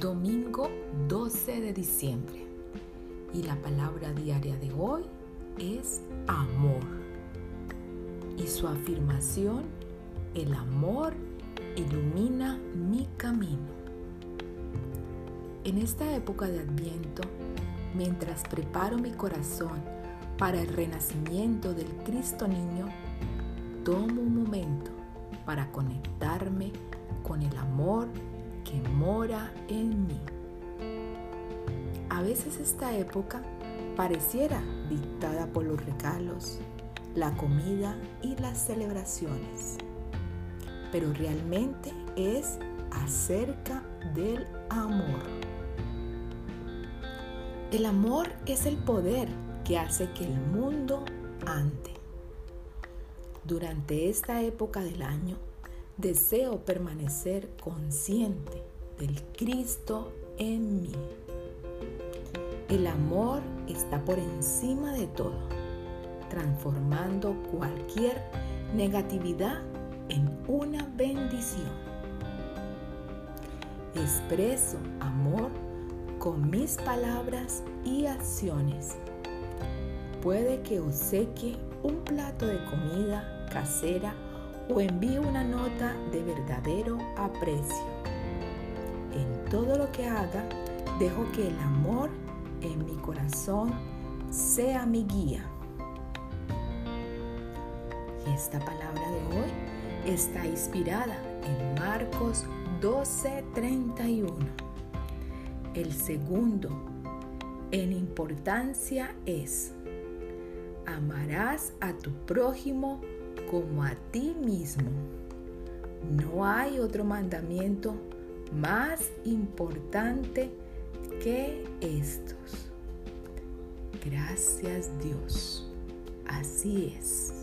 Domingo 12 de diciembre. Y la palabra diaria de hoy es amor. Y su afirmación, el amor ilumina mi camino. En esta época de Adviento, mientras preparo mi corazón para el renacimiento del Cristo niño, tomo un momento para conectarme con el amor que mora en mí. A veces esta época pareciera dictada por los regalos, la comida y las celebraciones, pero realmente es acerca del amor. El amor es el poder que hace que el mundo ande. Durante esta época del año, deseo permanecer consciente del Cristo en mí. El amor está por encima de todo, transformando cualquier negatividad en una bendición. Expreso amor con mis palabras y acciones. Puede que obsequie un plato de comida casera o envíe una nota verdadero aprecio. En todo lo que haga, dejo que el amor en mi corazón sea mi guía. Esta palabra de hoy está inspirada en Marcos 12:31. El segundo en importancia es, amarás a tu prójimo como a ti mismo. No hay otro mandamiento más importante que estos. Gracias Dios. Así es.